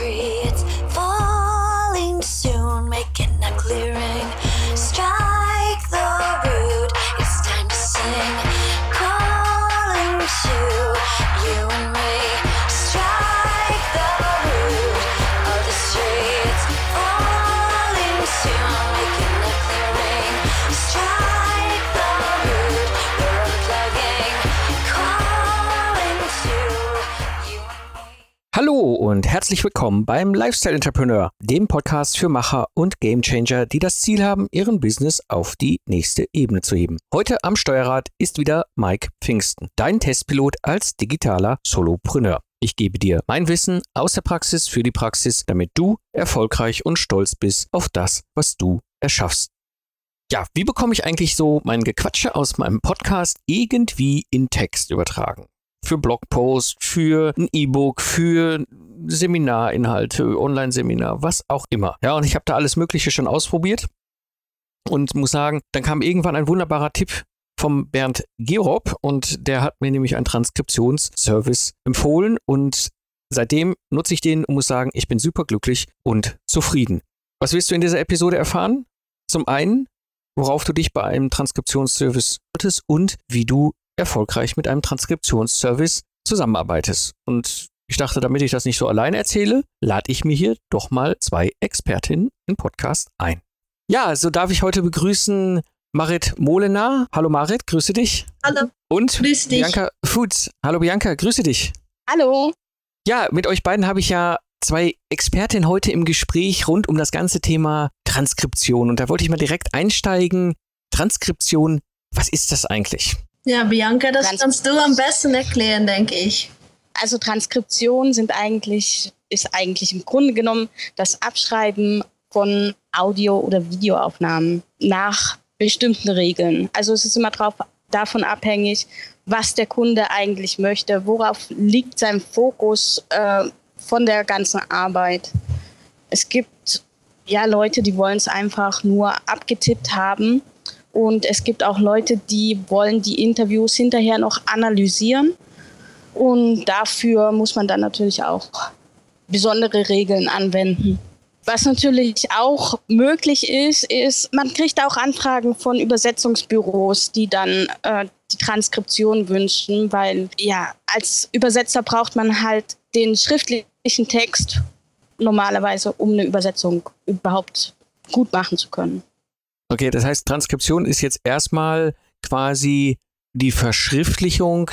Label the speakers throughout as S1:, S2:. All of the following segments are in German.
S1: free. Und herzlich willkommen beim Lifestyle Entrepreneur, dem Podcast für Macher und Gamechanger, die das Ziel haben, ihren Business auf die nächste Ebene zu heben. Heute am Steuerrad ist wieder Mike Pfingsten, dein Testpilot als digitaler Solopreneur. Ich gebe dir mein Wissen aus der Praxis für die Praxis, damit du erfolgreich und stolz bist auf das, was du erschaffst. Ja, wie bekomme ich eigentlich so mein Gequatsche aus meinem Podcast irgendwie in Text übertragen? Für Blogpost, für ein E-Book, für Seminarinhalte, Online-Seminar, was auch immer. Ja, und ich habe da alles Mögliche schon ausprobiert und muss sagen, dann kam irgendwann ein wunderbarer Tipp vom Bernd Gerob und der hat mir nämlich einen Transkriptionsservice empfohlen und seitdem nutze ich den und muss sagen, ich bin super glücklich und zufrieden. Was willst du in dieser Episode erfahren? Zum einen, worauf du dich bei einem Transkriptionsservice solltest und wie du erfolgreich mit einem Transkriptionsservice zusammenarbeitest. Und ich dachte, damit ich das nicht so alleine erzähle, lade ich mir hier doch mal zwei Expertinnen im Podcast ein. Ja, so darf ich heute begrüßen Marit Molenaar. Hallo Marit, grüße dich.
S2: Hallo.
S1: Und
S2: Grüß dich.
S1: Bianca Foods. Hallo Bianca, grüße dich.
S3: Hallo.
S1: Ja, mit euch beiden habe ich ja zwei Expertinnen heute im Gespräch rund um das ganze Thema Transkription. Und da wollte ich mal direkt einsteigen. Transkription, was ist das eigentlich?
S2: Ja, Bianca, das
S3: Trans-
S2: kannst du am besten erklären, denke ich.
S3: Also Transkription sind eigentlich, ist eigentlich im Grunde genommen das Abschreiben von Audio- oder Videoaufnahmen nach bestimmten Regeln. Also es ist immer drauf, davon abhängig, was der Kunde eigentlich möchte, worauf liegt sein Fokus äh, von der ganzen Arbeit. Es gibt ja Leute, die wollen es einfach nur abgetippt haben. Und es gibt auch Leute, die wollen die Interviews hinterher noch analysieren. Und dafür muss man dann natürlich auch besondere Regeln anwenden. Was natürlich auch möglich ist, ist, man kriegt auch Anfragen von Übersetzungsbüros, die dann äh, die Transkription wünschen, weil ja, als Übersetzer braucht man halt den schriftlichen Text normalerweise, um eine Übersetzung überhaupt gut machen zu können.
S1: Okay, das heißt, Transkription ist jetzt erstmal quasi die Verschriftlichung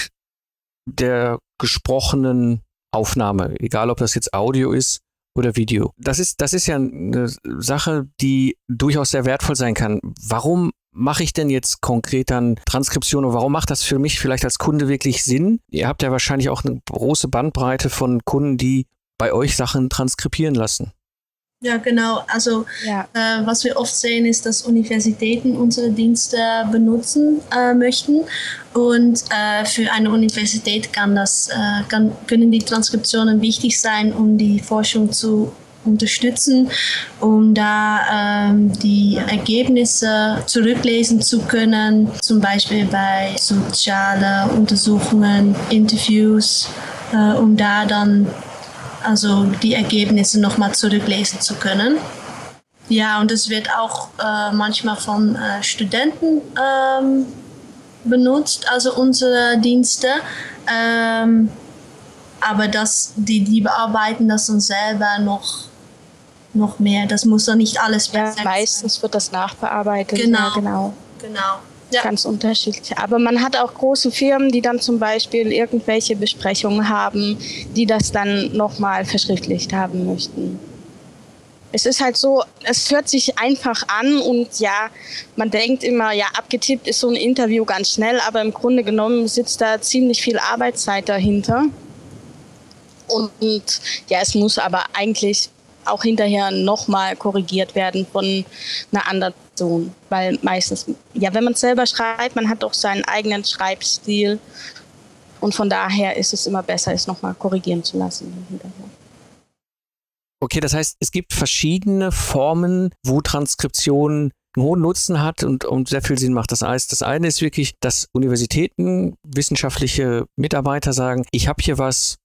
S1: der gesprochenen Aufnahme, egal ob das jetzt Audio ist oder Video. Das ist, das ist ja eine Sache, die durchaus sehr wertvoll sein kann. Warum mache ich denn jetzt konkret dann Transkription und warum macht das für mich vielleicht als Kunde wirklich Sinn? Ihr habt ja wahrscheinlich auch eine große Bandbreite von Kunden, die bei euch Sachen transkribieren lassen.
S2: Ja, genau. Also
S3: Ja.
S2: äh, was wir oft sehen, ist, dass Universitäten unsere Dienste benutzen äh, möchten. Und äh, für eine Universität kann das, äh, kann, können die Transkriptionen wichtig sein, um die Forschung zu unterstützen, um da ähm, die Ergebnisse zurücklesen zu können, zum Beispiel bei sozialen Untersuchungen, Interviews, äh, um da dann also die Ergebnisse nochmal zurücklesen zu können. Ja, und es wird auch äh, manchmal von äh, Studenten ähm, benutzt, also unsere Dienste. Ähm, aber das, die, die bearbeiten das dann selber noch, noch mehr. Das muss dann nicht alles
S3: Ja,
S2: perfekt
S3: meistens wird das nachbearbeitet.
S2: Genau.
S3: Ja, genau.
S2: sein. Genau. Ja.
S3: Ganz unterschiedlich. Aber man hat auch große Firmen, die dann zum Beispiel irgendwelche Besprechungen haben, die das dann nochmal verschriftlicht haben möchten. Es ist halt so, es hört sich einfach an und ja, man denkt immer, ja, abgetippt ist so ein Interview ganz schnell, aber im Grunde genommen sitzt da ziemlich viel Arbeitszeit dahinter. Und ja, es muss aber eigentlich auch hinterher nochmal korrigiert werden von einer anderen Person. Weil meistens, ja, wenn man es selber schreibt, man hat doch seinen eigenen Schreibstil. Und von daher ist es immer besser, es nochmal korrigieren zu lassen.
S1: Okay, das heißt, es gibt verschiedene Formen, wo Transkription einen hohen Nutzen hat und, und sehr viel Sinn macht. Das heißt, das eine ist wirklich, dass Universitäten, wissenschaftliche Mitarbeiter sagen, ich habe hier was,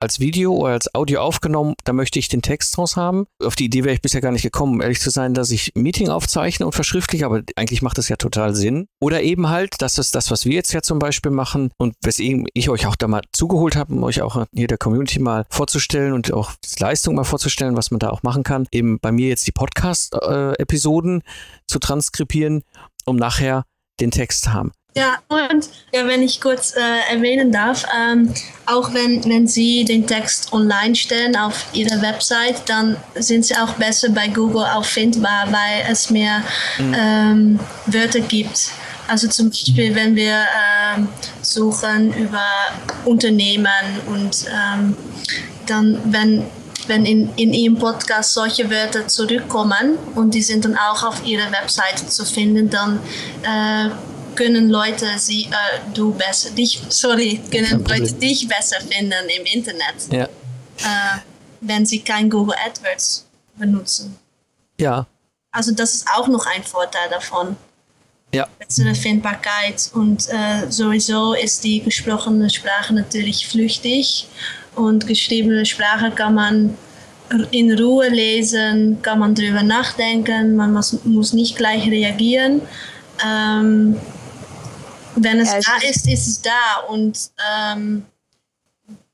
S1: als Video oder als Audio aufgenommen, da möchte ich den Text draus haben. Auf die Idee wäre ich bisher gar nicht gekommen, ehrlich zu sein, dass ich Meeting aufzeichne und verschriftliche, aber eigentlich macht das ja total Sinn. Oder eben halt, das ist das, was wir jetzt ja zum Beispiel machen und weswegen ich euch auch da mal zugeholt habe, um euch auch hier der Community mal vorzustellen und auch die Leistung mal vorzustellen, was man da auch machen kann. Eben bei mir jetzt die Podcast-Episoden zu transkribieren, um nachher den Text zu haben.
S2: Ja, und ja, wenn ich kurz äh, erwähnen darf, ähm, auch wenn, wenn Sie den Text online stellen auf Ihrer Website, dann sind Sie auch besser bei Google auffindbar, weil es mehr mhm. ähm, Wörter gibt. Also zum Beispiel, wenn wir ähm, suchen über Unternehmen und ähm, dann, wenn wenn in, in Ihrem Podcast solche Wörter zurückkommen und die sind dann auch auf Ihrer Webseite zu finden, dann äh, können Leute sie, äh, du besser, dich, sorry, können Leute dich besser finden im Internet,
S1: ja.
S2: äh, wenn sie kein Google AdWords benutzen.
S1: Ja.
S2: Also das ist auch noch ein Vorteil davon.
S1: Ja.
S2: Bessere Findbarkeit und äh, sowieso ist die gesprochene Sprache natürlich flüchtig und geschriebene Sprache kann man in Ruhe lesen, kann man drüber nachdenken, man muss, muss nicht gleich reagieren. Ähm, wenn es ja, da ist, ist es da und ähm,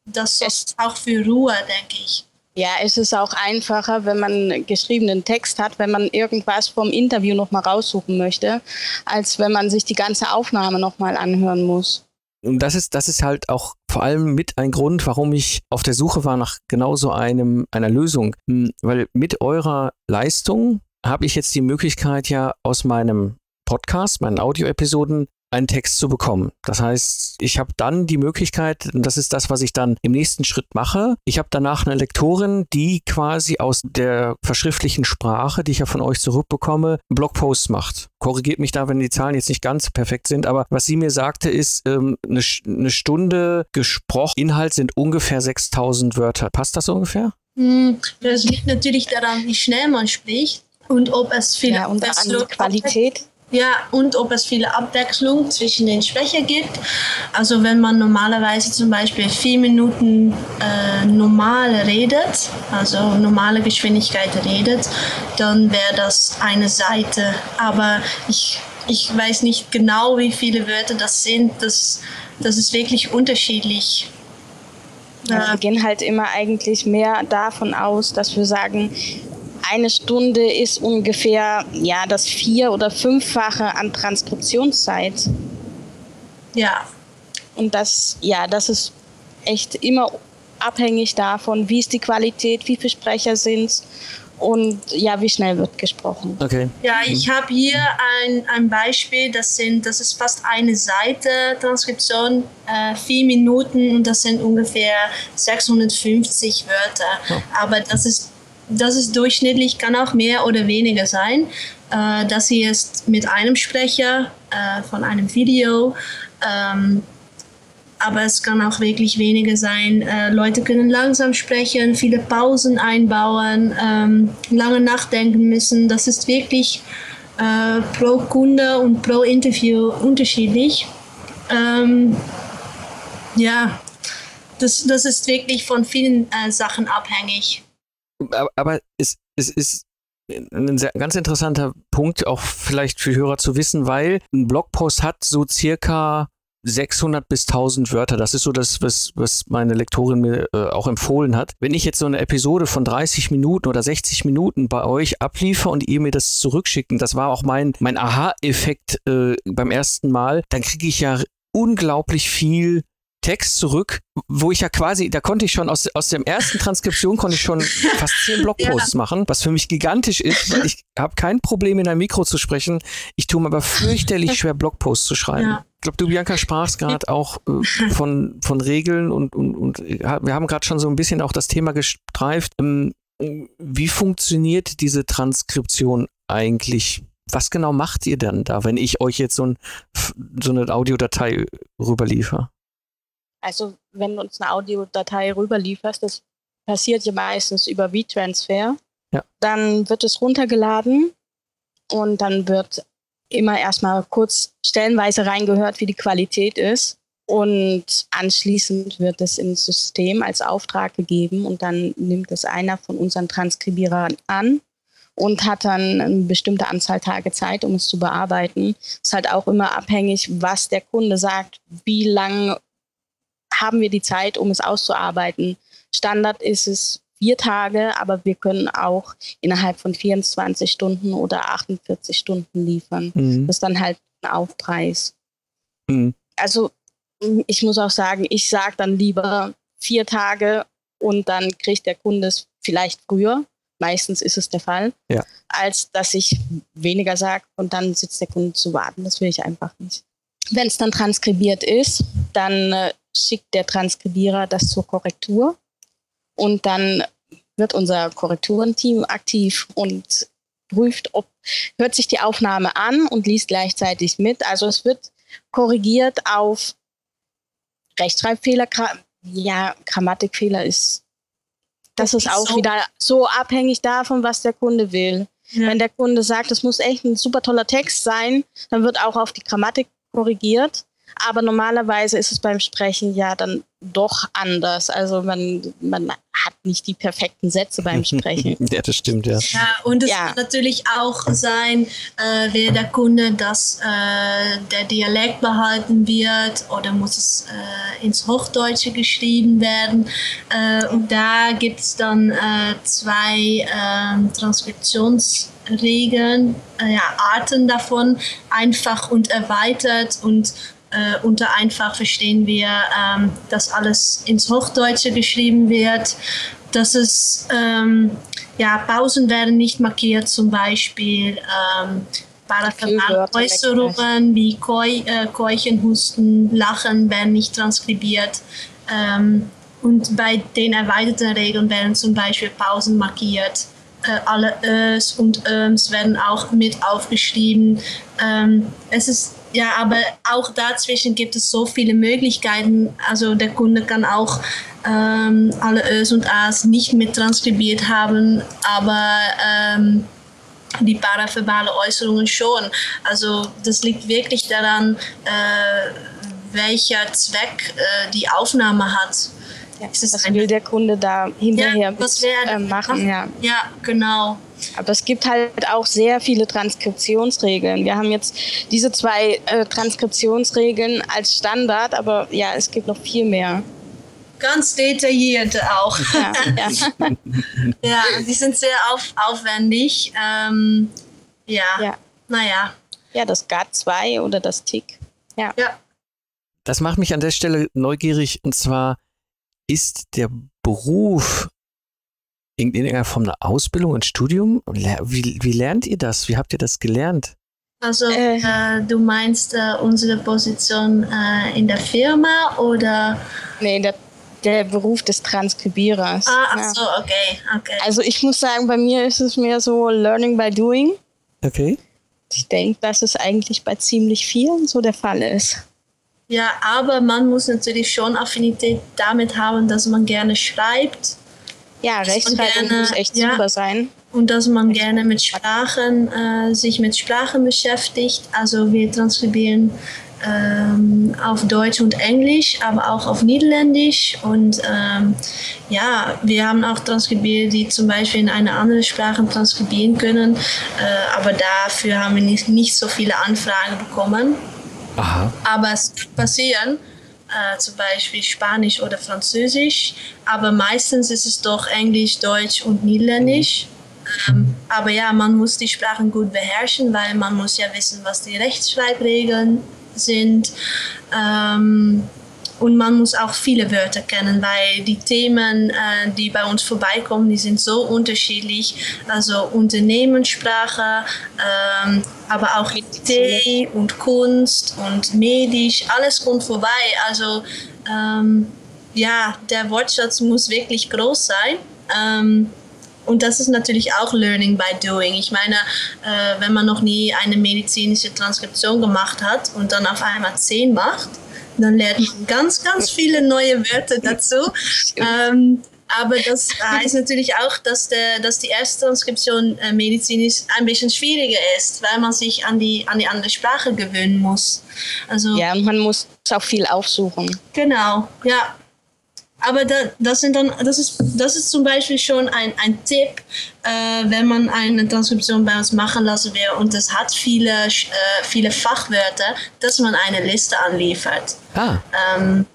S2: das ist auch für Ruhe, denke ich.
S3: Ja, es ist auch einfacher, wenn man geschriebenen Text hat, wenn man irgendwas vom Interview nochmal raussuchen möchte, als wenn man sich die ganze Aufnahme nochmal anhören muss.
S1: Und das ist, das ist halt auch vor allem mit ein Grund, warum ich auf der Suche war nach genau so einem, einer Lösung. Hm, weil mit eurer Leistung habe ich jetzt die Möglichkeit ja aus meinem Podcast, meinen Audioepisoden, einen Text zu bekommen. Das heißt, ich habe dann die Möglichkeit, und das ist das, was ich dann im nächsten Schritt mache, ich habe danach eine Lektorin, die quasi aus der verschriftlichen Sprache, die ich ja von euch zurückbekomme, Blogposts macht. Korrigiert mich da, wenn die Zahlen jetzt nicht ganz perfekt sind, aber was sie mir sagte, ist, ähm, eine, eine Stunde gesprochen, Inhalt sind ungefähr 6000 Wörter. Passt das ungefähr?
S2: Hm, das liegt natürlich daran, wie schnell man spricht und ob es viel
S3: ja, und an die Qualität.
S2: Ja, und ob es viele Abwechslung zwischen den Sprechern gibt. Also wenn man normalerweise zum Beispiel vier Minuten äh, normal redet, also normale Geschwindigkeit redet, dann wäre das eine Seite. Aber ich, ich weiß nicht genau, wie viele Wörter das sind. Das, das ist wirklich unterschiedlich.
S3: Ja, wir gehen halt immer eigentlich mehr davon aus, dass wir sagen, eine Stunde ist ungefähr ja das vier- oder fünffache an Transkriptionszeit.
S2: Ja.
S3: Und das, ja, das ist echt immer abhängig davon, wie ist die Qualität, wie viele Sprecher sind und ja, wie schnell wird gesprochen.
S1: Okay.
S2: Ja, ich habe hier ein, ein Beispiel, das, sind, das ist fast eine Seite Transkription, äh, vier Minuten und das sind ungefähr 650 Wörter. Oh. Aber das ist das ist durchschnittlich, kann auch mehr oder weniger sein. Äh, das hier ist mit einem Sprecher äh, von einem Video. Ähm, aber es kann auch wirklich weniger sein. Äh, Leute können langsam sprechen, viele Pausen einbauen, ähm, lange nachdenken müssen. Das ist wirklich äh, pro Kunde und pro Interview unterschiedlich. Ähm, ja, das, das ist wirklich von vielen äh, Sachen abhängig
S1: aber es, es ist ein sehr, ganz interessanter Punkt, auch vielleicht für Hörer zu wissen, weil ein Blogpost hat so circa 600 bis 1000 Wörter. Das ist so das, was, was meine Lektorin mir äh, auch empfohlen hat. Wenn ich jetzt so eine Episode von 30 Minuten oder 60 Minuten bei euch abliefer und ihr mir das zurückschicken, das war auch mein, mein Aha-Effekt äh, beim ersten Mal, dann kriege ich ja unglaublich viel Text zurück, wo ich ja quasi, da konnte ich schon aus, aus dem ersten Transkription konnte ich schon fast zehn Blogposts ja. machen, was für mich gigantisch ist, weil ich habe kein Problem in ein Mikro zu sprechen. Ich tue mir aber fürchterlich schwer Blogposts zu schreiben. Ja. Ich glaube, du Bianca sprachst gerade auch äh, von, von Regeln und, und, und wir haben gerade schon so ein bisschen auch das Thema gestreift. Ähm, wie funktioniert diese Transkription eigentlich? Was genau macht ihr denn da, wenn ich euch jetzt so, ein, so eine Audiodatei rüberliefer?
S3: Also wenn du uns eine Audiodatei rüberlieferst, das passiert ja meistens über V-Transfer,
S1: ja.
S3: dann wird es runtergeladen und dann wird immer erstmal kurz stellenweise reingehört, wie die Qualität ist. Und anschließend wird es ins System als Auftrag gegeben und dann nimmt es einer von unseren Transkribierern an und hat dann eine bestimmte Anzahl Tage Zeit, um es zu bearbeiten. Ist halt auch immer abhängig, was der Kunde sagt, wie lang haben wir die Zeit, um es auszuarbeiten. Standard ist es vier Tage, aber wir können auch innerhalb von 24 Stunden oder 48 Stunden liefern. Mhm. Das ist dann halt ein Aufpreis. Mhm. Also ich muss auch sagen, ich sage dann lieber vier Tage und dann kriegt der Kunde es vielleicht früher. Meistens ist es der Fall, ja. als dass ich weniger sage und dann sitzt der Kunde zu warten. Das will ich einfach nicht. Wenn es dann transkribiert ist, dann äh, schickt der Transkribierer das zur Korrektur und dann wird unser Korrekturenteam aktiv und prüft, ob hört sich die Aufnahme an und liest gleichzeitig mit. Also es wird korrigiert auf Rechtschreibfehler, ja, Grammatikfehler ist, das, das ist auch so wieder so abhängig davon, was der Kunde will. Ja. Wenn der Kunde sagt, es muss echt ein super toller Text sein, dann wird auch auf die Grammatik korrigiert. Aber normalerweise ist es beim Sprechen ja dann doch anders. Also man, man hat nicht die perfekten Sätze beim Sprechen.
S1: ja, das stimmt, ja.
S2: Ja, und es ja. kann natürlich auch sein, äh, will der Kunde, dass äh, der Dialekt behalten wird oder muss es äh, ins Hochdeutsche geschrieben werden. Äh, und da gibt es dann äh, zwei ähm, Transkriptionsregeln, äh, ja, Arten davon, einfach und erweitert und äh, unter einfach verstehen wir, ähm, dass alles ins Hochdeutsche geschrieben wird. Dass es, ähm, ja, Pausen werden nicht markiert, zum Beispiel ähm, Äußerungen wie Keu, äh, Keuchen, Husten, Lachen werden nicht transkribiert. Ähm, und bei den erweiterten Regeln werden zum Beispiel Pausen markiert. Äh, alle Ös und Öms werden auch mit aufgeschrieben. Ähm, es ist ja, aber auch dazwischen gibt es so viele Möglichkeiten. Also der Kunde kann auch ähm, alle Ös und As nicht mit transkribiert haben, aber ähm, die paraverbale Äußerungen schon. Also das liegt wirklich daran, äh, welcher Zweck äh, die Aufnahme hat.
S3: Ja, was will der Kunde da hinterher ja,
S2: mit, äh, machen? Ja. ja, genau.
S3: Aber es gibt halt auch sehr viele Transkriptionsregeln. Wir haben jetzt diese zwei äh, Transkriptionsregeln als Standard, aber ja, es gibt noch viel mehr.
S2: Ganz detaillierte auch. Ja, ja. ja die sind sehr auf, aufwendig. Ähm, ja. ja, naja.
S3: Ja, das GAT2 oder das TIC. Ja. ja.
S1: Das macht mich an der Stelle neugierig und zwar ist der Beruf in irgendeiner Form eine Ausbildung, ein Studium? Wie, wie lernt ihr das? Wie habt ihr das gelernt?
S2: Also äh, äh, du meinst äh, unsere Position äh, in der Firma oder?
S3: Nee, der, der Beruf des Transkribierers.
S2: Ah, ach ja. so, okay, okay.
S3: Also ich muss sagen, bei mir ist es mehr so Learning by Doing.
S1: Okay.
S3: Ich denke, dass es eigentlich bei ziemlich vielen so der Fall ist.
S2: Ja, aber man muss natürlich schon Affinität damit haben, dass man gerne schreibt
S3: ja, Rechtschreibung muss echt ja, super sein.
S2: Und dass man gerne mit Sprachen, äh, sich mit Sprachen beschäftigt. Also wir transkribieren ähm, auf Deutsch und Englisch, aber auch auf Niederländisch. Und ähm, ja, wir haben auch Transkribiere, die zum Beispiel in eine andere Sprache transkribieren können. Äh, aber dafür haben wir nicht, nicht so viele Anfragen bekommen. Aha. Aber es kann passieren äh, zum Beispiel Spanisch oder Französisch, aber meistens ist es doch Englisch, Deutsch und Niederländisch. Ähm, aber ja, man muss die Sprachen gut beherrschen, weil man muss ja wissen, was die Rechtschreibregeln sind. Ähm, und man muss auch viele Wörter kennen, weil die Themen, äh, die bei uns vorbeikommen, die sind so unterschiedlich. Also Unternehmenssprache, ähm, aber auch IT und Kunst und Medisch, alles kommt vorbei. Also ähm, ja, der Wortschatz muss wirklich groß sein. Ähm, und das ist natürlich auch Learning by Doing. Ich meine, äh, wenn man noch nie eine medizinische Transkription gemacht hat und dann auf einmal zehn macht, dann lernt man ganz, ganz viele neue Wörter dazu. Ähm, Aber das heißt natürlich auch, dass, der, dass die erste Transkription äh, medizinisch ein bisschen schwieriger ist, weil man sich an die, an die andere Sprache gewöhnen muss.
S3: Also, ja, man muss auch viel aufsuchen.
S2: Genau, ja. Aber da, das, sind dann, das, ist, das ist zum Beispiel schon ein, ein Tipp, äh, wenn man eine Transkription bei uns machen lassen will und es hat viele, äh, viele Fachwörter, dass man eine Liste anliefert. Ah. Ähm,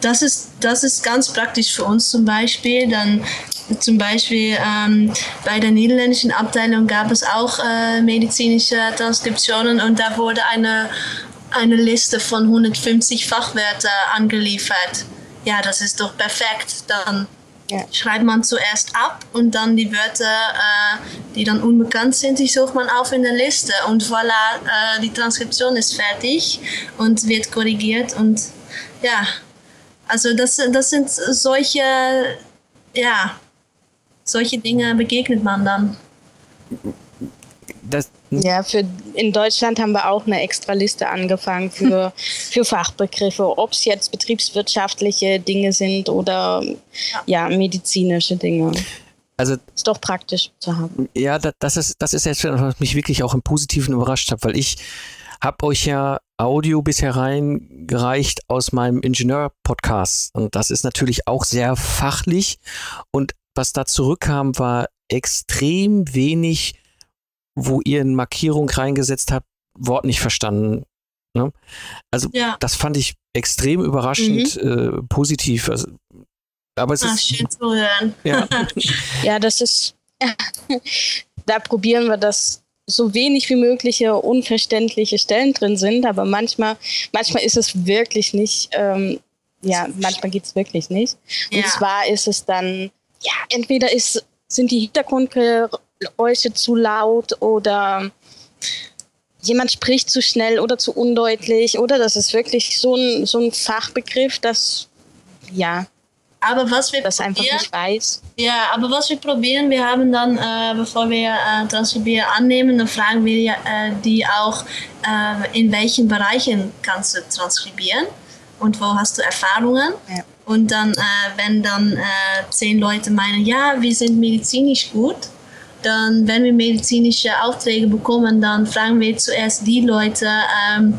S2: das ist, das ist ganz praktisch für uns zum Beispiel. Dann zum Beispiel ähm, bei der niederländischen Abteilung gab es auch äh, medizinische Transkriptionen und da wurde eine, eine Liste von 150 Fachwörter angeliefert. Ja, das ist doch perfekt. Dann ja. schreibt man zuerst ab und dann die Wörter, äh, die dann unbekannt sind, die sucht man auf in der Liste und voilà, äh, die Transkription ist fertig und wird korrigiert und ja, also das, das sind solche, ja, solche Dinge begegnet man dann.
S3: Das, ja, für, in Deutschland haben wir auch eine extra Liste angefangen für, für Fachbegriffe, ob es jetzt betriebswirtschaftliche Dinge sind oder ja. medizinische Dinge. Also ist doch praktisch zu haben.
S1: Ja, das ist das ist jetzt was mich wirklich auch im Positiven überrascht hat, weil ich habe euch ja Audio bisher reingereicht aus meinem Ingenieur-Podcast. Und das ist natürlich auch sehr fachlich. Und was da zurückkam, war extrem wenig, wo ihr eine Markierung reingesetzt habt, Wort nicht verstanden. Ne? Also ja. das fand ich extrem überraschend mhm. äh, positiv. Also, aber es Ach, ist
S2: schön zu hören.
S3: Ja, ja das ist. da probieren wir das so wenig wie mögliche unverständliche Stellen drin sind, aber manchmal, manchmal ist es wirklich nicht, ähm, ja, manchmal geht es wirklich nicht. Und ja. zwar ist es dann, ja, entweder ist, sind die Hintergrundgeräusche zu laut oder jemand spricht zu schnell oder zu undeutlich oder das ist wirklich so ein, so ein Fachbegriff, das, ja,
S2: aber was wir
S3: das probieren, einfach nicht weiß.
S2: Ja, aber was wir probieren, wir haben dann, äh, bevor wir äh, Transkribieren annehmen, dann fragen wir äh, die auch, äh, in welchen Bereichen kannst du transkribieren und wo hast du Erfahrungen. Ja. Und dann, äh, wenn dann äh, zehn Leute meinen, ja, wir sind medizinisch gut, dann, wenn wir medizinische Aufträge bekommen, dann fragen wir zuerst die Leute, ähm,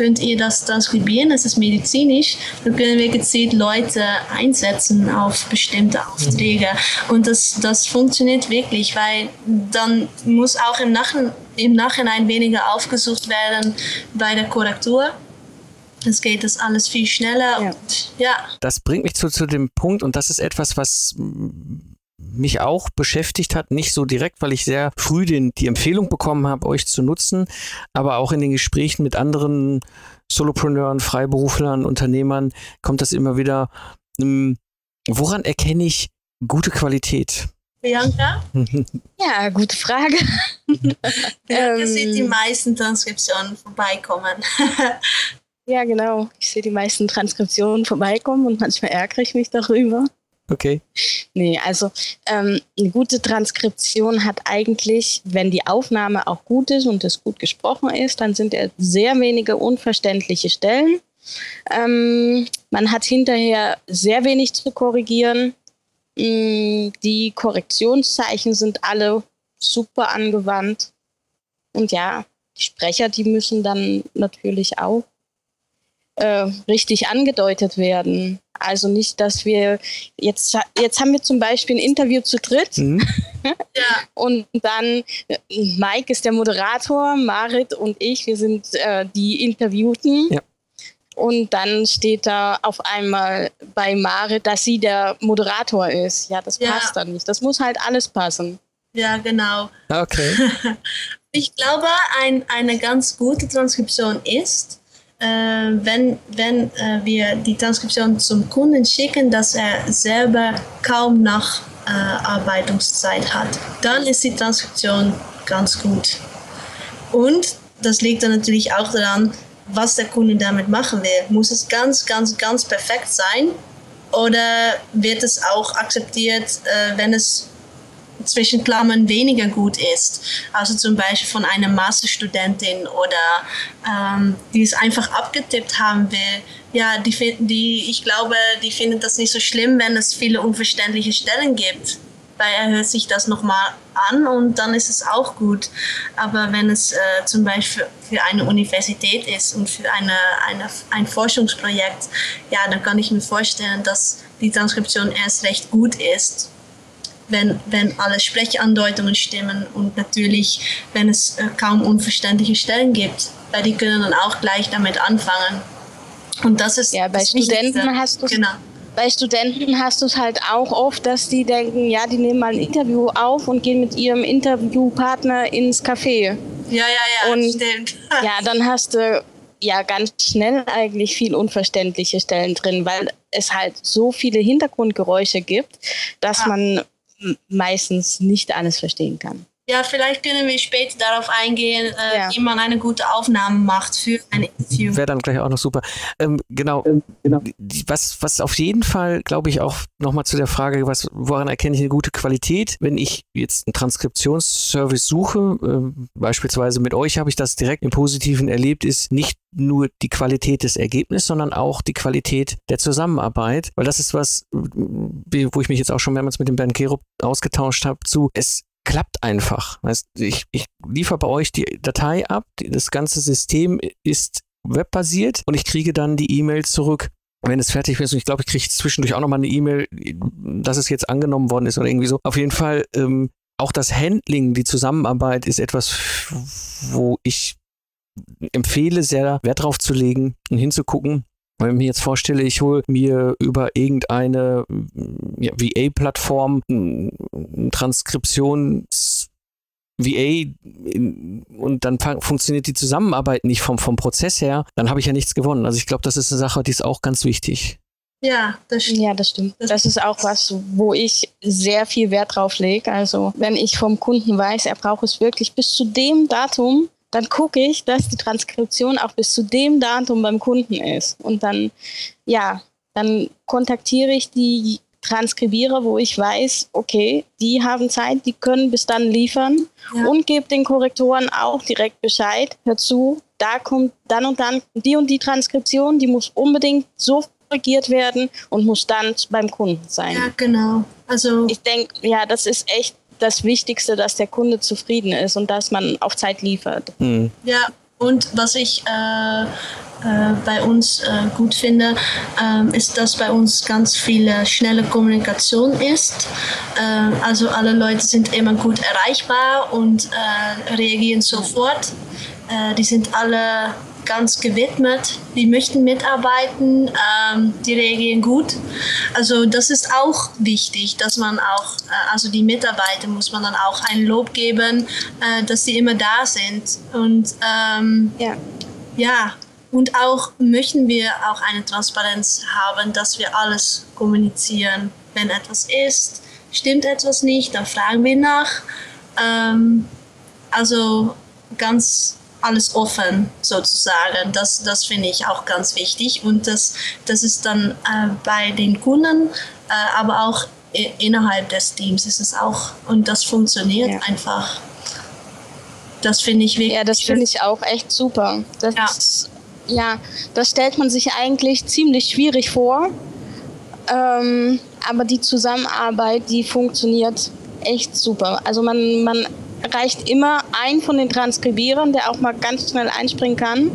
S2: könnt ihr das transkribieren, es ist medizinisch, dann können wir gezielt Leute einsetzen auf bestimmte Aufträge. Und das, das funktioniert wirklich, weil dann muss auch im, Nach im Nachhinein weniger aufgesucht werden bei der Korrektur. Es geht das alles viel schneller. Ja. Und, ja.
S1: Das bringt mich zu, zu dem Punkt, und das ist etwas, was mich auch beschäftigt hat, nicht so direkt, weil ich sehr früh den, die Empfehlung bekommen habe, euch zu nutzen, aber auch in den Gesprächen mit anderen Solopreneuren, Freiberuflern, Unternehmern kommt das immer wieder. Ähm, woran erkenne ich gute Qualität?
S2: Bianca?
S3: ja, gute Frage.
S2: Bianca sieht die meisten Transkriptionen vorbeikommen.
S3: ja, genau. Ich sehe die meisten Transkriptionen vorbeikommen und manchmal ärgere ich mich darüber.
S1: Okay.
S3: Nee, also ähm, eine gute Transkription hat eigentlich, wenn die Aufnahme auch gut ist und es gut gesprochen ist, dann sind es sehr wenige unverständliche Stellen. Ähm, man hat hinterher sehr wenig zu korrigieren. Ähm, die Korrektionszeichen sind alle super angewandt. Und ja, die Sprecher, die müssen dann natürlich auch äh, richtig angedeutet werden. Also nicht, dass wir jetzt, jetzt haben wir zum Beispiel ein Interview zu dritt. Mhm. ja. Und dann Mike ist der Moderator, Marit und ich, wir sind äh, die Interviewten. Ja. Und dann steht da auf einmal bei Marit, dass sie der Moderator ist. Ja, das ja. passt dann nicht. Das muss halt alles passen.
S2: Ja, genau.
S1: Okay.
S2: ich glaube, ein, eine ganz gute Transkription ist, wenn, wenn äh, wir die Transkription zum Kunden schicken, dass er selber kaum Nacharbeitungszeit äh, hat, dann ist die Transkription ganz gut. Und das liegt dann natürlich auch daran, was der Kunde damit machen will. Muss es ganz, ganz, ganz perfekt sein? Oder wird es auch akzeptiert, äh, wenn es zwischen Klammern weniger gut ist. Also zum Beispiel von einer Masterstudentin oder ähm, die es einfach abgetippt haben will, ja, die, die, ich glaube, die finden das nicht so schlimm, wenn es viele unverständliche Stellen gibt. Weil er hört sich das nochmal an und dann ist es auch gut. Aber wenn es äh, zum Beispiel für eine Universität ist und für eine, eine, ein Forschungsprojekt, ja, dann kann ich mir vorstellen, dass die Transkription erst recht gut ist wenn, wenn alle Sprechandeutungen stimmen und natürlich, wenn es äh, kaum unverständliche Stellen gibt, weil die können dann auch gleich damit anfangen. Und das ist
S3: ja bei Studenten hast du genau. Bei Studenten hast du es halt auch oft, dass die denken, ja, die nehmen mal ein Interview auf und gehen mit ihrem Interviewpartner ins Café.
S2: Ja, ja, ja,
S3: und
S2: stimmt.
S3: Ja, dann hast du ja ganz schnell eigentlich viel unverständliche Stellen drin, weil es halt so viele Hintergrundgeräusche gibt, dass ja. man meistens nicht alles verstehen kann.
S2: Ja, vielleicht können wir später darauf eingehen, äh, ja. wie man eine gute Aufnahme macht für ein Interview.
S1: Wäre dann gleich auch noch super. Ähm, genau. Ähm, genau. Was, was auf jeden Fall, glaube ich, auch nochmal zu der Frage, was, woran erkenne ich eine gute Qualität? Wenn ich jetzt einen Transkriptionsservice suche, äh, beispielsweise mit euch habe ich das direkt im Positiven erlebt, ist nicht nur die Qualität des Ergebnisses, sondern auch die Qualität der Zusammenarbeit. Weil das ist was, wo ich mich jetzt auch schon mehrmals mit dem Ben Kerup ausgetauscht habe, zu, es klappt einfach. Ich, ich liefere bei euch die Datei ab, das ganze System ist webbasiert und ich kriege dann die E-Mail zurück, wenn es fertig ist. Und ich glaube, ich kriege zwischendurch auch nochmal eine E-Mail, dass es jetzt angenommen worden ist oder irgendwie so. Auf jeden Fall, ähm, auch das Handling, die Zusammenarbeit ist etwas, wo ich empfehle, sehr Wert drauf zu legen und hinzugucken, wenn ich mir jetzt vorstelle, ich hole mir über irgendeine ja, VA-Plattform Transkriptions VA und dann funktioniert die Zusammenarbeit nicht vom, vom Prozess her, dann habe ich ja nichts gewonnen. Also ich glaube, das ist eine Sache, die ist auch ganz wichtig.
S3: Ja, das stimmt. Ja, das stimmt. Das ist auch was, wo ich sehr viel Wert drauf lege. Also wenn ich vom Kunden weiß, er braucht es wirklich bis zu dem Datum, dann gucke ich, dass die Transkription auch bis zu dem Datum beim Kunden ist. Und dann, ja, dann kontaktiere ich die Transkribierer, wo ich weiß, okay, die haben Zeit, die können bis dann liefern ja. und gebe den Korrektoren auch direkt Bescheid. Hör zu, da kommt dann und dann die und die Transkription, die muss unbedingt so korrigiert werden und muss dann beim Kunden sein.
S2: Ja, genau. Also
S3: ich denke, ja, das ist echt das Wichtigste, dass der Kunde zufrieden ist und dass man auf Zeit liefert.
S2: Mhm. Ja, und was ich äh, äh, bei uns äh, gut finde, äh, ist, dass bei uns ganz viele schnelle Kommunikation ist. Äh, also alle Leute sind immer gut erreichbar und äh, reagieren sofort. die sind alle ganz gewidmet, die möchten mitarbeiten, ähm, die reagieren gut. Also das ist auch wichtig, dass man auch, äh, also die Mitarbeiter muss man dann auch ein Lob geben, äh, dass sie immer da sind. Und ähm, ja. ja, und auch möchten wir auch eine Transparenz haben, dass wir alles kommunizieren. Wenn etwas ist, stimmt etwas nicht, dann fragen wir nach. Ähm, also ganz alles offen sozusagen. Das, das finde ich auch ganz wichtig und das, das ist dann äh, bei den Kunden, äh, aber auch innerhalb des Teams ist es auch und das funktioniert ja. einfach. Das finde ich wirklich.
S3: Ja, das finde ich auch echt super. Das ja. Ist, ja, das stellt man sich eigentlich ziemlich schwierig vor. Ähm, aber die Zusammenarbeit, die funktioniert echt super. Also man, man reicht immer ein von den Transkribierern, der auch mal ganz schnell einspringen kann.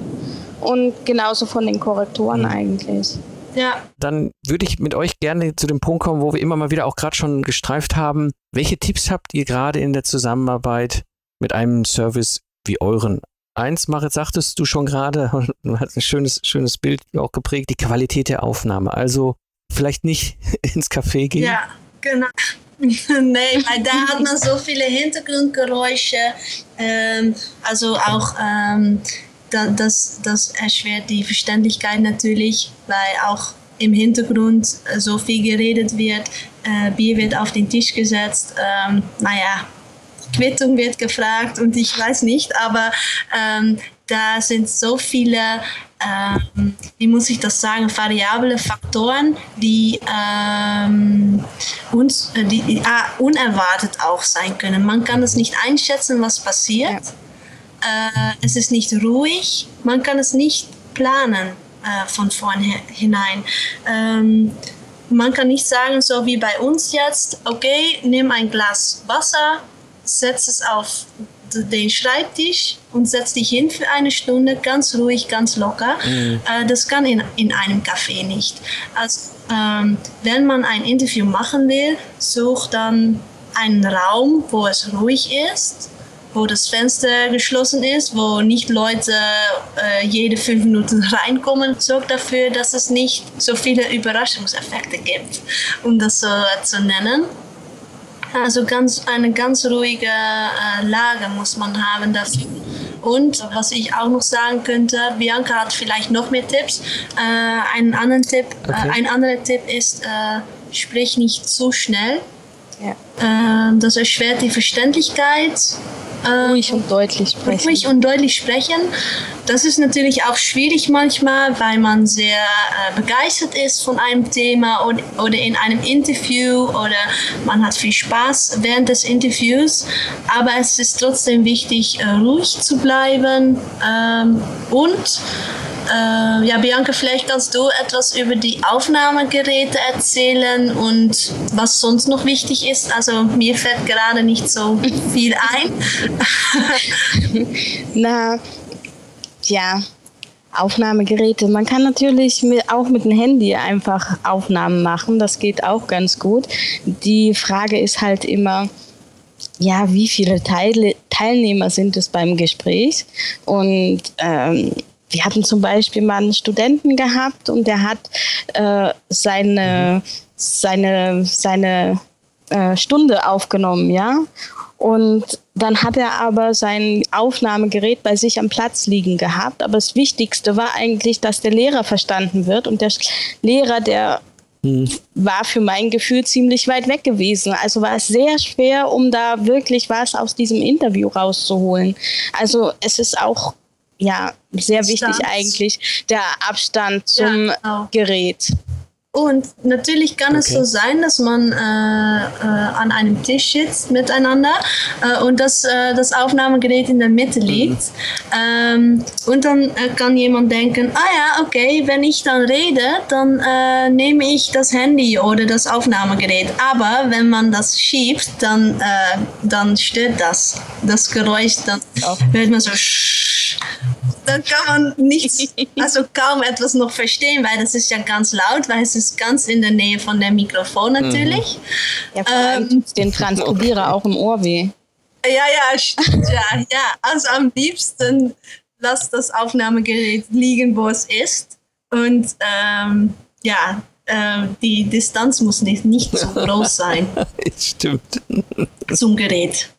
S3: Und genauso von den Korrektoren mhm. eigentlich.
S1: Ja. Dann würde ich mit euch gerne zu dem Punkt kommen, wo wir immer mal wieder auch gerade schon gestreift haben. Welche Tipps habt ihr gerade in der Zusammenarbeit mit einem Service wie euren? Eins, Marit, sagtest du schon gerade, du hast ein schönes, schönes Bild auch geprägt, die Qualität der Aufnahme. Also vielleicht nicht ins Café gehen.
S2: Ja, genau. nee, weil da hat man so viele Hintergrundgeräusche. Ähm, also auch ähm, da, das, das erschwert die Verständlichkeit natürlich, weil auch im Hintergrund so viel geredet wird. Äh, Bier wird auf den Tisch gesetzt. Ähm, naja, Quittung wird gefragt und ich weiß nicht, aber ähm, da sind so viele ähm, wie muss ich das sagen, variable Faktoren, die, ähm, uns, äh, die äh, unerwartet auch sein können. Man kann es nicht einschätzen, was passiert. Ja. Äh, es ist nicht ruhig, man kann es nicht planen. äh, von vornherein. Ähm, man kann nicht sagen, so wie bei uns jetzt, okay, nimm ein Glas Wasser, setz es auf den Schreibtisch und setz dich hin für eine Stunde, ganz ruhig, ganz locker. Mhm. Äh, das kann in, in einem Café nicht. Also, ähm, wenn man ein Interview machen will, such dann einen Raum, wo es ruhig ist wo das Fenster geschlossen ist, wo nicht Leute äh, jede fünf Minuten reinkommen, sorgt dafür, dass es nicht so viele Überraschungseffekte gibt, um das so zu nennen. Also ganz, eine ganz ruhige äh, Lage muss man haben dafür. Und was ich auch noch sagen könnte, Bianca hat vielleicht noch mehr Tipps. Äh, einen anderen Tipp, äh, okay. ein anderer Tipp ist, äh, sprich nicht zu schnell. Ja. Äh, das erschwert die Verständlichkeit
S3: ruhig und deutlich sprechen.
S2: Ruhig und deutlich sprechen. Das ist natürlich auch schwierig manchmal, weil man sehr äh, begeistert ist von einem Thema oder, oder in einem Interview oder man hat viel Spaß während des Interviews. Aber es ist trotzdem wichtig, äh, ruhig zu bleiben ähm, und äh, ja, Bianca, vielleicht kannst du etwas über die Aufnahmegeräte erzählen und was sonst noch wichtig ist. Also mir fällt gerade nicht so viel ein.
S3: Na, ja, Aufnahmegeräte. Man kann natürlich mit, auch mit dem Handy einfach Aufnahmen machen. Das geht auch ganz gut. Die Frage ist halt immer, ja, wie viele Teile, Teilnehmer sind es beim Gespräch? Und ähm, wir hatten zum Beispiel mal einen Studenten gehabt und der hat äh, seine, seine, seine äh, Stunde aufgenommen, ja. Und dann hat er aber sein Aufnahmegerät bei sich am Platz liegen gehabt. Aber das Wichtigste war eigentlich, dass der Lehrer verstanden wird. Und der Lehrer, der hm. war für mein Gefühl ziemlich weit weg gewesen. Also war es sehr schwer, um da wirklich was aus diesem Interview rauszuholen. Also es ist auch ja, sehr wichtig eigentlich, der Abstand zum ja, genau. Gerät.
S2: Und natürlich kann okay. es so sein, dass man äh, äh, an einem Tisch sitzt miteinander äh, und dass äh, das Aufnahmegerät in der Mitte mhm. liegt. Ähm, und dann äh, kann jemand denken, ah ja, okay, wenn ich dann rede, dann äh, nehme ich das Handy oder das Aufnahmegerät. Aber wenn man das schiebt, dann, dann stört das. Das Geräusch, dann hört man so dann kann man nichts, also kaum etwas noch verstehen, weil das ist ja ganz laut, weil es ist ganz in der Nähe von dem Mikrofon mhm. natürlich.
S3: Ja, vor allem ähm, den Transkribierer auch im Ohr weh.
S2: Ja, ja, ja, ja. Also am liebsten lass das Aufnahmegerät liegen, wo es ist. Und ähm, ja, äh, die Distanz muss nicht, nicht so groß sein.
S1: Stimmt.
S2: Zum Gerät.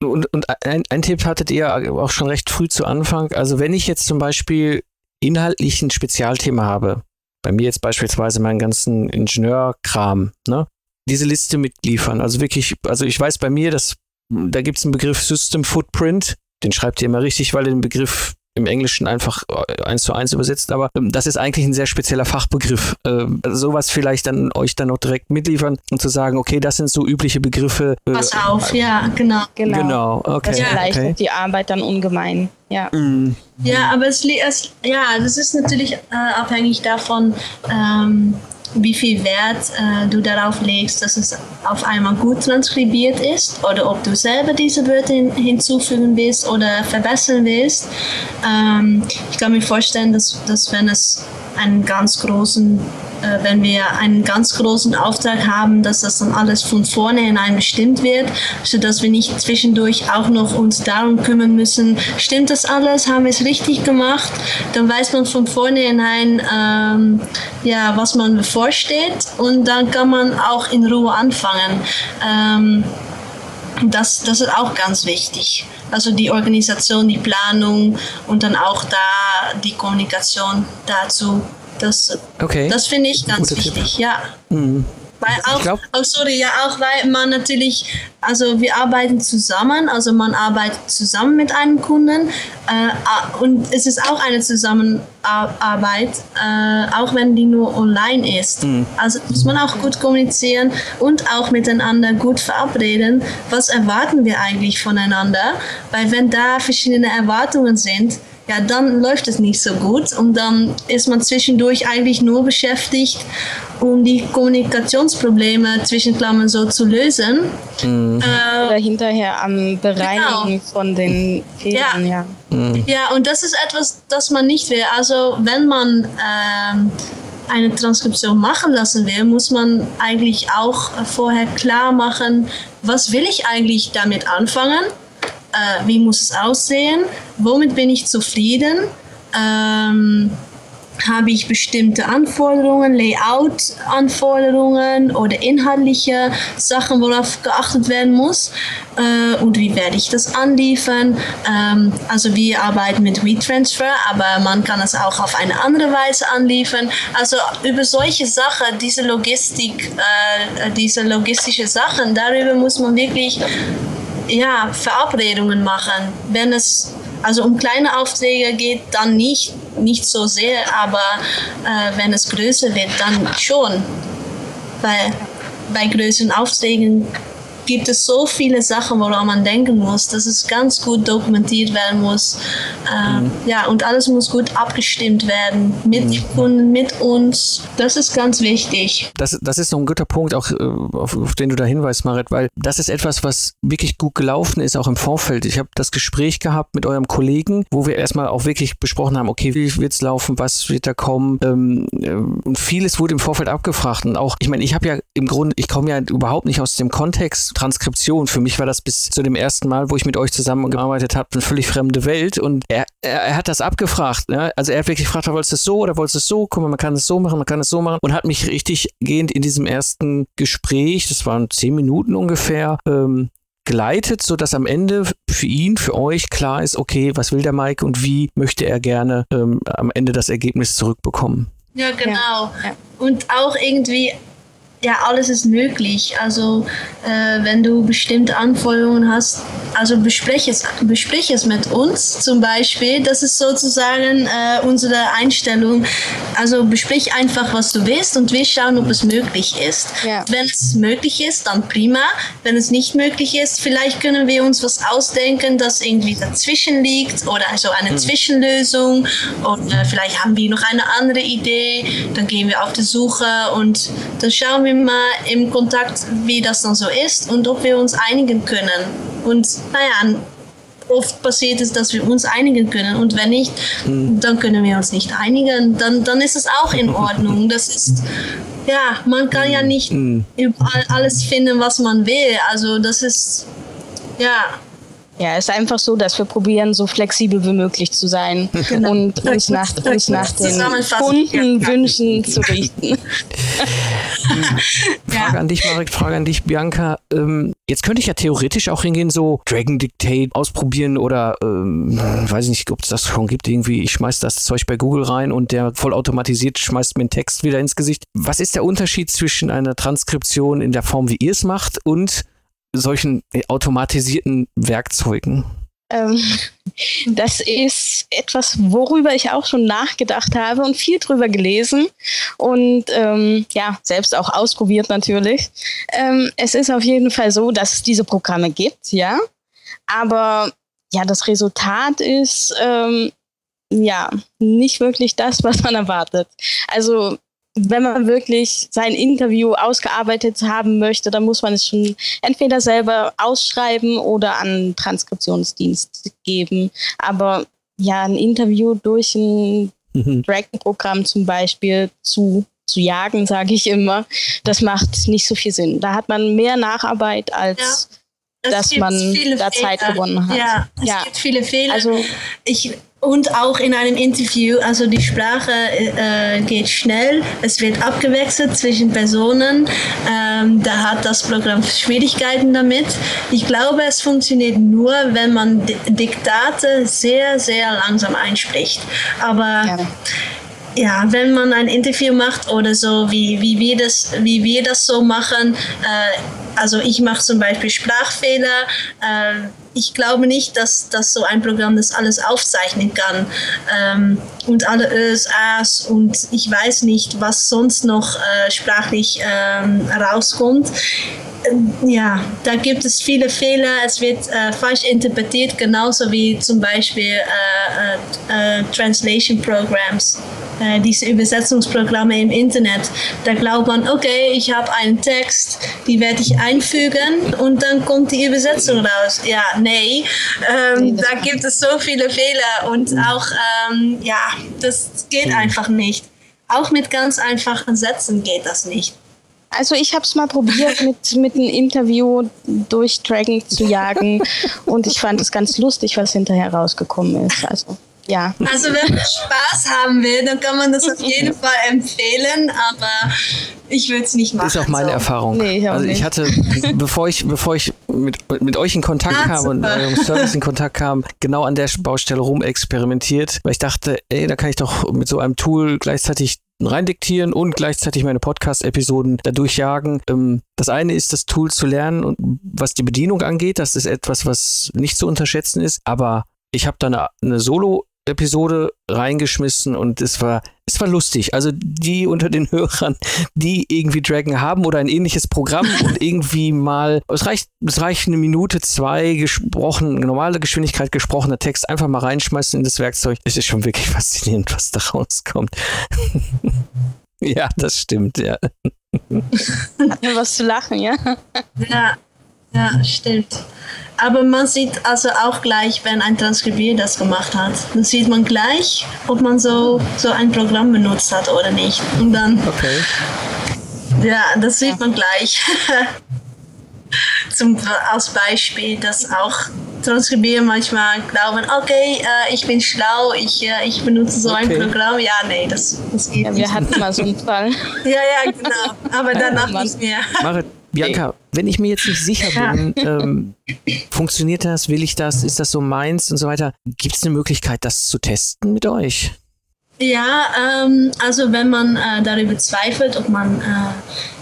S1: Und, und ein, ein Tipp hattet ihr auch schon recht früh zu Anfang. Also wenn ich jetzt zum Beispiel inhaltlich ein Spezialthema habe, bei mir jetzt beispielsweise meinen ganzen Ingenieurkram, ne? Diese Liste mitliefern. Also wirklich, also ich weiß bei mir, dass da gibt es einen Begriff System Footprint, den schreibt ihr immer richtig, weil den Begriff im Englischen einfach äh, eins zu eins übersetzt, aber ähm, das ist eigentlich ein sehr spezieller Fachbegriff. Ähm, sowas vielleicht dann euch dann noch direkt mitliefern und zu sagen, okay, das sind so übliche Begriffe.
S2: Äh, Pass auf, ja, genau.
S3: Genau,
S1: genau okay.
S3: Das erleichtert okay. die Arbeit dann ungemein. Ja.
S2: Mm. Ja, aber es, es, ja, das ist natürlich äh, abhängig davon, ähm, wie viel Wert äh, du darauf legst, dass es auf einmal gut transkribiert ist oder ob du selber diese Wörter hin hinzufügen willst oder verbessern willst. Ähm, ich kann mir vorstellen, dass, dass wenn es einen ganz großen äh, wenn wir einen ganz großen Auftrag haben, dass das dann alles von vornherein bestimmt wird, sodass wir nicht zwischendurch auch noch uns darum kümmern müssen, stimmt das alles, haben wir es richtig gemacht, dann weiß man von vornherein, ähm, ja, was man bevorsteht und dann kann man auch in Ruhe anfangen. Ähm, das, das ist auch ganz wichtig. Also die Organisation, die Planung und dann auch da die Kommunikation dazu. Das, okay. das finde ich ganz Guter wichtig, Tipp. ja. Mhm. Weil auch, glaub, oh sorry, ja, auch weil man natürlich, also wir arbeiten zusammen, also man arbeitet zusammen mit einem Kunden äh, und es ist auch eine Zusammenarbeit, äh, auch wenn die nur online ist. Mhm. Also muss man auch gut kommunizieren und auch miteinander gut verabreden, was erwarten wir eigentlich voneinander, weil wenn da verschiedene Erwartungen sind, ja, dann läuft es nicht so gut und dann ist man zwischendurch eigentlich nur beschäftigt, um die Kommunikationsprobleme zwischen Klammern so zu lösen.
S3: Mhm. Äh, Oder hinterher am Bereinigen genau. von den Fehlern, ja.
S2: Ja. Mhm. ja, und das ist etwas, das man nicht will. Also wenn man ähm, eine Transkription machen lassen will, muss man eigentlich auch vorher klar machen, was will ich eigentlich damit anfangen äh, wie muss es aussehen, womit bin ich zufrieden, ähm, habe ich bestimmte Anforderungen, Layout-Anforderungen oder inhaltliche Sachen, worauf geachtet werden muss äh, und wie werde ich das anliefern. Ähm, also wir arbeiten mit WeTransfer, aber man kann es auch auf eine andere Weise anliefern. Also über solche Sachen, diese Logistik, äh, diese logistische Sachen, darüber muss man wirklich ja, Verabredungen machen. Wenn es also um kleine Aufträge geht, dann nicht, nicht so sehr, aber äh, wenn es größer wird, dann schon. Weil bei größeren Aufträgen gibt es so viele Sachen, woran man denken muss, dass es ganz gut dokumentiert werden muss. Äh, mhm. Ja, und alles muss gut abgestimmt werden mit mhm. Kunden, mit uns. Das ist ganz wichtig.
S1: Das, das ist so ein guter Punkt, auch äh, auf, auf den du da hinweist, Marit, weil das ist etwas, was wirklich gut gelaufen ist, auch im Vorfeld. Ich habe das Gespräch gehabt mit eurem Kollegen, wo wir erstmal auch wirklich besprochen haben, okay, wie wird es laufen, was wird da kommen. Ähm, äh, und vieles wurde im Vorfeld abgefragt. Und auch, ich meine, ich habe ja im Grunde, ich komme ja überhaupt nicht aus dem Kontext Transkription. Für mich war das bis zu dem ersten Mal, wo ich mit euch zusammengearbeitet habe, eine völlig fremde Welt. Und er, er, er hat das abgefragt. Ne? Also er hat wirklich gefragt, wolltest du es so oder wolltest du es so? Guck mal, man kann es so machen, man kann es so machen. Und hat mich richtig gehend in diesem ersten Gespräch, das waren zehn Minuten ungefähr, ähm, geleitet, sodass am Ende für ihn, für euch klar ist, okay, was will der Mike und wie möchte er gerne ähm, am Ende das Ergebnis zurückbekommen.
S2: Ja, genau. Ja. Und auch irgendwie ja, alles ist möglich. Also äh, wenn du bestimmte Anforderungen hast, also besprich es, besprich es mit uns zum Beispiel. Das ist sozusagen äh, unsere Einstellung. Also besprich einfach, was du willst und wir schauen, ob es möglich ist. Ja. Wenn es möglich ist, dann prima. Wenn es nicht möglich ist, vielleicht können wir uns was ausdenken, das irgendwie dazwischen liegt oder also eine mhm. Zwischenlösung. Oder vielleicht haben wir noch eine andere Idee. Dann gehen wir auf die Suche und dann schauen wir, wir mal im Kontakt, wie das dann so ist und ob wir uns einigen können. Und naja, oft passiert es, dass wir uns einigen können. Und wenn nicht, mhm. dann können wir uns nicht einigen. Dann, dann ist es auch in Ordnung. Das ist, ja, man kann ja nicht mhm. überall alles finden, was man will. Also das ist, ja,
S3: ja, es ist einfach so, dass wir probieren, so flexibel wie möglich zu sein genau. und uns nach, uns nach den Kundenwünschen zu richten.
S1: Frage an dich, Marek, Frage an dich, Bianca. Ähm, jetzt könnte ich ja theoretisch auch hingehen, so Dragon Dictate ausprobieren oder ähm, weiß ich nicht, ob es das schon gibt, irgendwie, ich schmeiß das Zeug bei Google rein und der vollautomatisiert schmeißt mir einen Text wieder ins Gesicht. Was ist der Unterschied zwischen einer Transkription in der Form, wie ihr es macht und solchen automatisierten Werkzeugen? Ähm,
S3: das ist etwas, worüber ich auch schon nachgedacht habe und viel drüber gelesen und ähm, ja, selbst auch ausprobiert natürlich. Ähm, es ist auf jeden Fall so, dass es diese Programme gibt, ja. Aber ja, das Resultat ist ähm, ja nicht wirklich das, was man erwartet. Also wenn man wirklich sein Interview ausgearbeitet haben möchte, dann muss man es schon entweder selber ausschreiben oder an Transkriptionsdienst geben. Aber ja, ein Interview durch ein mhm. Dragon-Programm zum Beispiel zu zu jagen, sage ich immer, das macht nicht so viel Sinn. Da hat man mehr Nacharbeit als ja, dass man da Fehler. Zeit gewonnen hat.
S2: Ja, es ja. gibt viele Fehler. Also ich und auch in einem Interview, also die Sprache äh, geht schnell, es wird abgewechselt zwischen Personen. Ähm, da hat das Programm Schwierigkeiten damit. Ich glaube, es funktioniert nur, wenn man Diktate sehr, sehr langsam einspricht. Aber ja. ja. wenn man ein Interview macht oder so, wie, wie, wir, das, wie wir das so machen, äh, also ich mache zum Beispiel Sprachfehler. Äh, ich glaube nicht, dass, dass so ein Programm das alles aufzeichnen kann. Ähm, und alle Ös, As und ich weiß nicht, was sonst noch äh, sprachlich ähm, rauskommt. ja, da gibt es viele Fehler. Es wird äh, falsch interpretiert, genauso wie zum Beispiel äh, äh, äh Translation Programs, äh, diese Übersetzungsprogramme im Internet. Da glaubt man, okay, ich habe einen Text, die werde ich einfügen und dann kommt die Übersetzung raus. Ja, nee, ähm, da gibt es so viele Fehler und auch, ähm, ja, das geht einfach nicht. Auch mit ganz einfachen Sätzen geht das nicht.
S3: Also ich habe es mal probiert, mit, mit einem Interview durch Dragon zu jagen und ich fand es ganz lustig, was hinterher rausgekommen ist. Also ja.
S2: Also wenn man Spaß haben will, dann kann man das auf jeden Fall empfehlen, aber ich würde es nicht machen.
S1: Das ist auch meine so. Erfahrung. Nee, ich also ich hatte, bevor ich, bevor ich mit, mit euch in Kontakt ah, kam super. und eurem Service in Kontakt kam, genau an der Baustelle rumexperimentiert, weil ich dachte, ey, da kann ich doch mit so einem Tool gleichzeitig reindiktieren und gleichzeitig meine Podcast-Episoden da durchjagen. Ähm, das eine ist, das Tool zu lernen und was die Bedienung angeht, das ist etwas, was nicht zu unterschätzen ist, aber ich habe da eine, eine Solo Episode reingeschmissen und es war, es war lustig. Also die unter den Hörern, die irgendwie Dragon haben oder ein ähnliches Programm und irgendwie mal, es reicht, es reicht eine Minute, zwei gesprochen, normale Geschwindigkeit gesprochener Text einfach mal reinschmeißen in das Werkzeug. Es ist schon wirklich faszinierend, was da rauskommt. ja, das stimmt, ja.
S3: Hat mir was zu lachen, ja?
S2: Ja, ja, stimmt. Aber man sieht also auch gleich, wenn ein Transkribier das gemacht hat. Dann sieht man gleich, ob man so, so ein Programm benutzt hat oder nicht. Und dann. Okay. Ja, das sieht man gleich. Zum, als Beispiel, dass auch Transkribier manchmal glauben, okay, äh, ich bin schlau, ich, äh, ich benutze so okay. ein Programm. Ja, nee, das, das geht ja,
S3: nicht. Wir hatten mal so einen Fall.
S2: ja, ja, genau. Aber danach nicht mehr.
S1: Marit, Bianca, wenn ich mir jetzt nicht sicher bin, ähm, funktioniert das, will ich das, ist das so meins und so weiter, gibt es eine Möglichkeit, das zu testen mit euch?
S2: Ja, ähm, also wenn man äh, darüber zweifelt, ob man äh,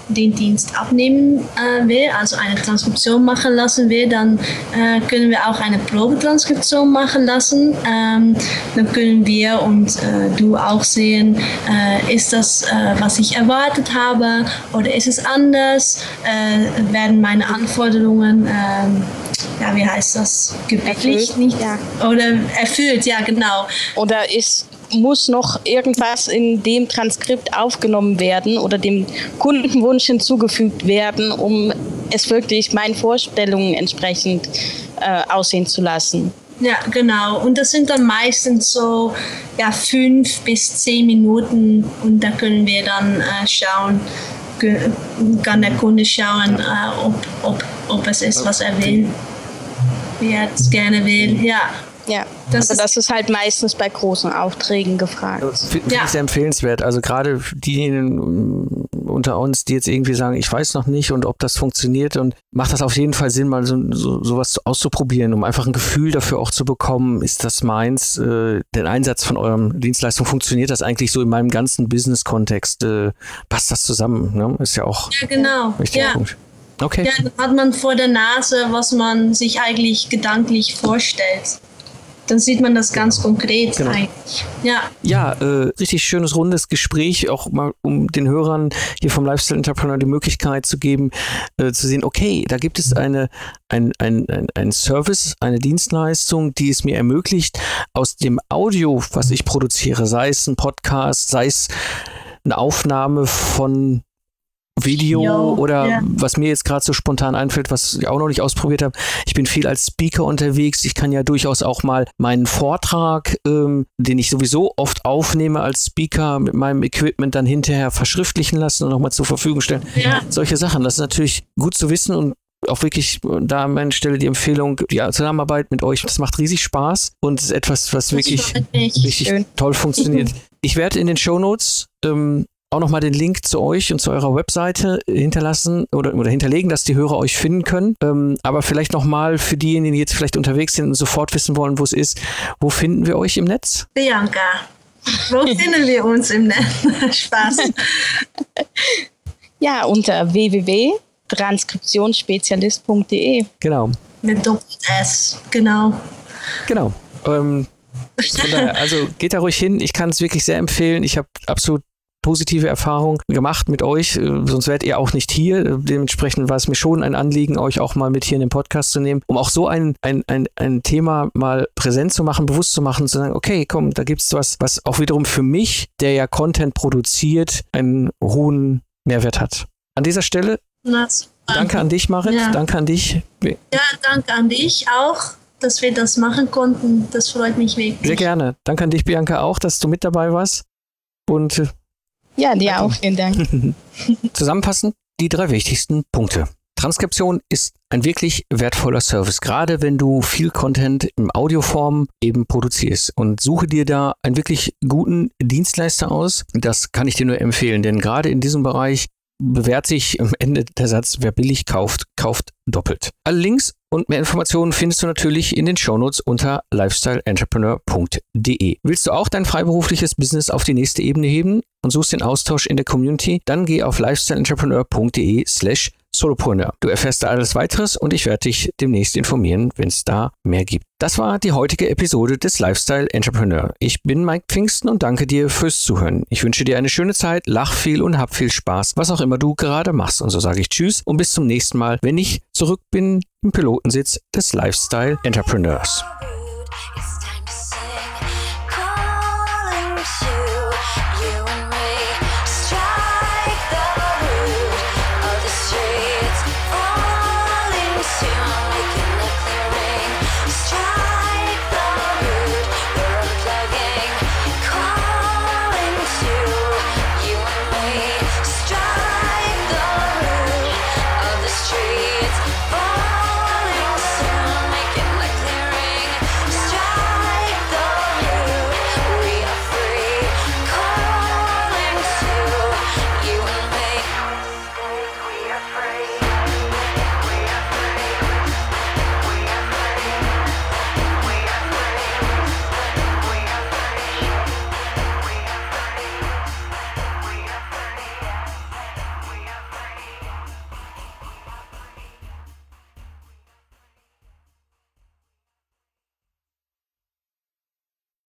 S2: den Dienst abnehmen äh, will, also eine Transkription machen lassen will, dann äh, können wir auch eine Probetranskription machen lassen. Ähm, dann können wir und äh, du auch sehen, äh, ist das, äh, was ich erwartet habe oder ist es anders? Äh, werden meine Anforderungen ähm, ja, wie heißt das?
S3: Erfüllt, nicht? Ja.
S2: Oder erfüllt, ja, genau.
S3: Oder ist muss noch irgendwas in dem Transkript aufgenommen werden oder dem Kundenwunsch hinzugefügt werden, um es wirklich meinen Vorstellungen entsprechend äh, aussehen zu lassen.
S2: Ja, genau. Und das sind dann meistens so ja, fünf bis zehn Minuten und da können wir dann äh, schauen, kann der Kunde schauen, äh, ob, ob, ob es ist, was er will, wie er es gerne will. Ja.
S3: Ja, das, also das ist halt meistens bei großen Aufträgen gefragt.
S1: Finde ja. ich sehr empfehlenswert. Also gerade diejenigen mm, unter uns, die jetzt irgendwie sagen, ich weiß noch nicht und ob das funktioniert und macht das auf jeden Fall Sinn, mal so, so sowas auszuprobieren, um einfach ein Gefühl dafür auch zu bekommen, ist das meins, äh, der Einsatz von eurem Dienstleistung, funktioniert das eigentlich so in meinem ganzen Business-Kontext, äh, passt das zusammen? Ne? Ist ja auch
S2: ja, genau.
S1: ja. Punkt. Okay.
S2: Ja, dann hat man vor der Nase, was man sich eigentlich gedanklich vorstellt dann sieht man das ganz genau. konkret genau. eigentlich. Ja,
S1: ja äh, richtig schönes rundes Gespräch, auch mal um den Hörern hier vom Lifestyle Entrepreneur die Möglichkeit zu geben, äh, zu sehen, okay, da gibt es eine, ein, ein, ein, ein Service, eine Dienstleistung, die es mir ermöglicht, aus dem Audio, was ich produziere, sei es ein Podcast, sei es eine Aufnahme von Video Yo, oder yeah. was mir jetzt gerade so spontan einfällt, was ich auch noch nicht ausprobiert habe. Ich bin viel als Speaker unterwegs. Ich kann ja durchaus auch mal meinen Vortrag, ähm, den ich sowieso oft aufnehme als Speaker mit meinem Equipment dann hinterher verschriftlichen lassen und nochmal zur Verfügung stellen. Ja. Solche Sachen. Das ist natürlich gut zu wissen und auch wirklich da an meiner Stelle die Empfehlung, die Zusammenarbeit mit euch, das macht riesig Spaß und ist etwas, was wirklich richtig toll funktioniert. Ich werde in den Show Notes ähm, auch nochmal den Link zu euch und zu eurer Webseite hinterlassen oder, oder hinterlegen, dass die Hörer euch finden können. Ähm, aber vielleicht nochmal für diejenigen, die jetzt vielleicht unterwegs sind und sofort wissen wollen, wo es ist, wo finden wir euch im Netz?
S2: Bianca, wo finden wir uns im Netz? Spaß.
S3: Ja, unter www.transkriptionsspezialist.de.
S1: Genau.
S2: Mit Doppel-S, genau.
S1: Genau. Ähm, also geht da ruhig hin. Ich kann es wirklich sehr empfehlen. Ich habe absolut positive Erfahrungen gemacht mit euch, äh, sonst wärt ihr auch nicht hier. Dementsprechend war es mir schon ein Anliegen, euch auch mal mit hier in den Podcast zu nehmen, um auch so ein, ein, ein, ein Thema mal präsent zu machen, bewusst zu machen, zu sagen, okay, komm, da gibt es was, was auch wiederum für mich, der ja Content produziert, einen hohen Mehrwert hat. An dieser Stelle
S2: Na,
S1: danke an dich, Marit.
S2: Ja.
S1: Danke an dich.
S2: Ja, danke an dich auch, dass wir das machen konnten. Das freut mich wirklich.
S1: Sehr gerne. Danke an dich, Bianca, auch, dass du mit dabei warst. Und äh,
S3: Ja, dir auch. Vielen Dank.
S1: zusammenfassend die drei wichtigsten Punkte. Transkription ist ein wirklich wertvoller Service, gerade wenn du viel Content im Audioform eben produzierst. Und suche dir da einen wirklich guten Dienstleister aus. Das kann ich dir nur empfehlen, denn gerade in diesem Bereich bewährt sich am Ende der Satz, wer billig kauft, kauft doppelt. Alle Links und mehr Informationen findest du natürlich in den Shownotes unter lifestyleentrepreneur.de. Willst du auch dein freiberufliches Business auf die nächste Ebene heben und suchst den Austausch in der Community? Dann geh auf lifestyleentrepreneur.de slash Solopreneur. Du erfährst da alles weiteres und ich werde dich demnächst informieren, wenn es da mehr gibt. Das war die heutige Episode des Lifestyle Entrepreneur. Ich bin Mike Pfingsten und danke dir fürs Zuhören. Ich wünsche dir eine schöne Zeit, lach viel und hab viel Spaß, was auch immer du gerade machst. Und so sage ich Tschüss und bis zum nächsten Mal, wenn ich zurück bin im Pilotensitz des Lifestyle Entrepreneurs.